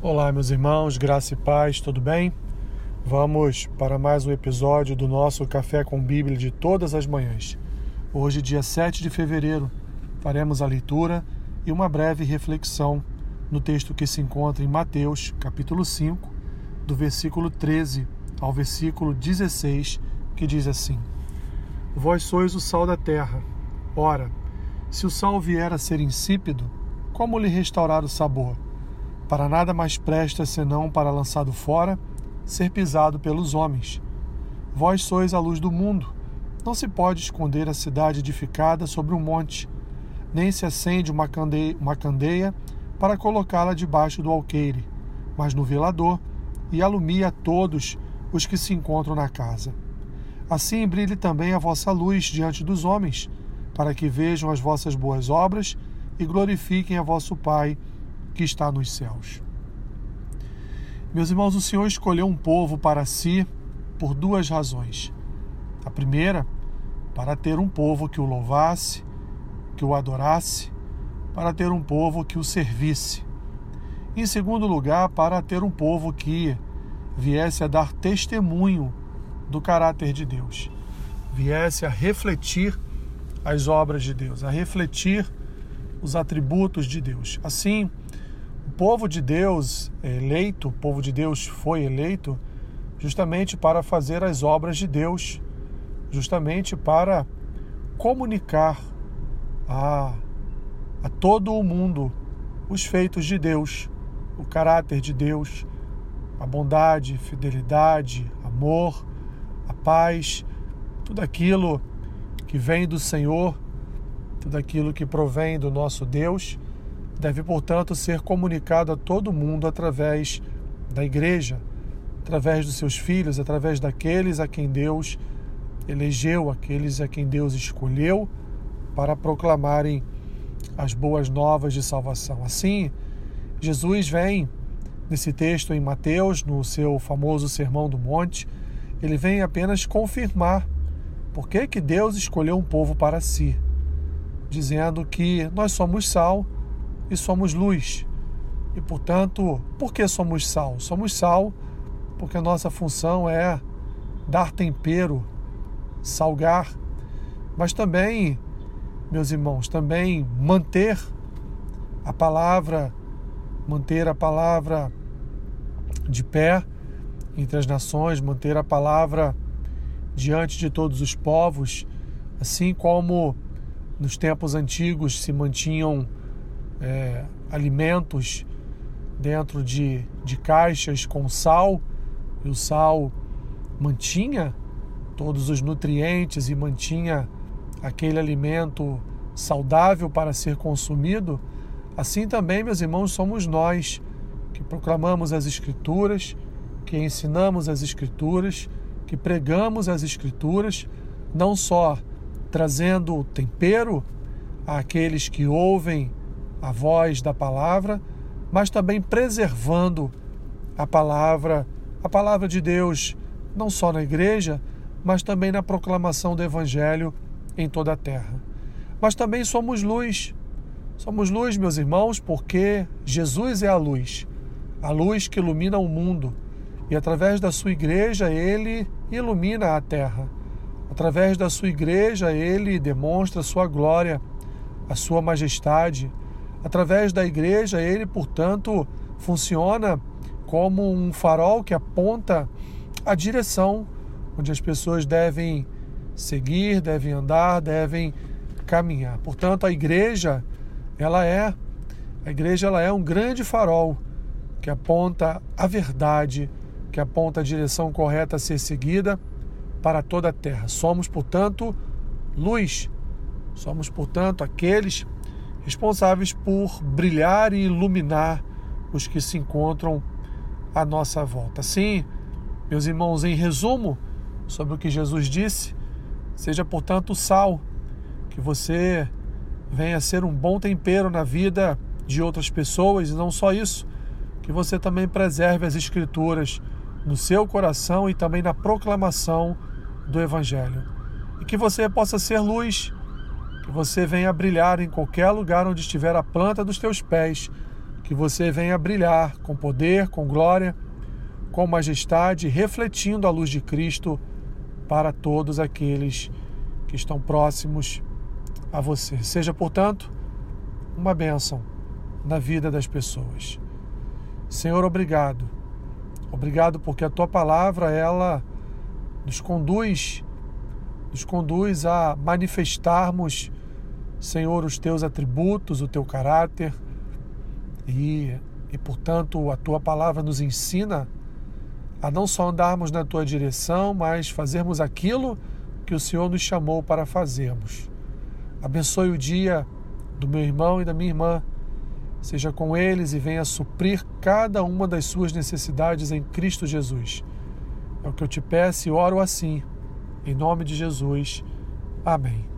Olá, meus irmãos, graça e paz, tudo bem? Vamos para mais um episódio do nosso Café com Bíblia de todas as manhãs. Hoje, dia 7 de fevereiro, faremos a leitura e uma breve reflexão no texto que se encontra em Mateus, capítulo 5, do versículo 13 ao versículo 16, que diz assim: Vós sois o sal da terra. Ora, se o sal vier a ser insípido, como lhe restaurar o sabor? Para nada mais presta senão para lançado fora, ser pisado pelos homens. Vós sois a luz do mundo. Não se pode esconder a cidade edificada sobre um monte, nem se acende uma candeia, uma candeia para colocá-la debaixo do alqueire, mas no velador, e alumia a todos os que se encontram na casa. Assim brilhe também a vossa luz diante dos homens, para que vejam as vossas boas obras e glorifiquem a vosso Pai que está nos céus. Meus irmãos, o Senhor escolheu um povo para si por duas razões. A primeira, para ter um povo que o louvasse, que o adorasse, para ter um povo que o servisse. Em segundo lugar, para ter um povo que viesse a dar testemunho do caráter de Deus, viesse a refletir as obras de Deus, a refletir os atributos de Deus. Assim, povo de Deus eleito, o povo de Deus foi eleito justamente para fazer as obras de Deus, justamente para comunicar a, a todo o mundo os feitos de Deus, o caráter de Deus, a bondade, fidelidade, amor, a paz, tudo aquilo que vem do Senhor, tudo aquilo que provém do nosso Deus deve, portanto, ser comunicado a todo mundo através da igreja, através dos seus filhos, através daqueles a quem Deus elegeu, aqueles a quem Deus escolheu para proclamarem as boas novas de salvação. Assim, Jesus vem nesse texto em Mateus, no seu famoso Sermão do Monte, ele vem apenas confirmar por que, que Deus escolheu um povo para si, dizendo que nós somos sal e somos luz. E, portanto, por que somos sal? Somos sal porque a nossa função é dar tempero, salgar, mas também, meus irmãos, também manter a palavra, manter a palavra de pé entre as nações, manter a palavra diante de todos os povos, assim como nos tempos antigos se mantinham é, alimentos dentro de, de caixas com sal, e o sal mantinha todos os nutrientes e mantinha aquele alimento saudável para ser consumido, assim também, meus irmãos, somos nós que proclamamos as Escrituras, que ensinamos as Escrituras, que pregamos as Escrituras, não só trazendo tempero àqueles que ouvem a voz da palavra, mas também preservando a palavra, a palavra de Deus, não só na igreja, mas também na proclamação do evangelho em toda a terra. Mas também somos luz. Somos luz, meus irmãos, porque Jesus é a luz, a luz que ilumina o mundo. E através da sua igreja, ele ilumina a terra. Através da sua igreja, ele demonstra a sua glória, a sua majestade, Através da igreja, ele, portanto, funciona como um farol que aponta a direção onde as pessoas devem seguir, devem andar, devem caminhar. Portanto, a igreja, ela é a igreja ela é um grande farol que aponta a verdade, que aponta a direção correta a ser seguida para toda a terra. Somos, portanto, luz. Somos, portanto, aqueles responsáveis por brilhar e iluminar os que se encontram à nossa volta. Sim, meus irmãos, em resumo sobre o que Jesus disse, seja portanto sal, que você venha ser um bom tempero na vida de outras pessoas e não só isso, que você também preserve as Escrituras no seu coração e também na proclamação do Evangelho. E que você possa ser luz que você venha brilhar em qualquer lugar onde estiver a planta dos teus pés, que você venha brilhar com poder, com glória, com majestade, refletindo a luz de Cristo para todos aqueles que estão próximos a você. Seja, portanto, uma bênção na vida das pessoas. Senhor, obrigado. Obrigado porque a tua palavra ela nos conduz nos conduz a manifestarmos, Senhor, os teus atributos, o teu caráter e, e portanto, a tua palavra nos ensina a não só andarmos na tua direção, mas fazermos aquilo que o Senhor nos chamou para fazermos. Abençoe o dia do meu irmão e da minha irmã. Seja com eles e venha suprir cada uma das suas necessidades em Cristo Jesus. É o que eu te peço e oro assim, em nome de Jesus. Amém.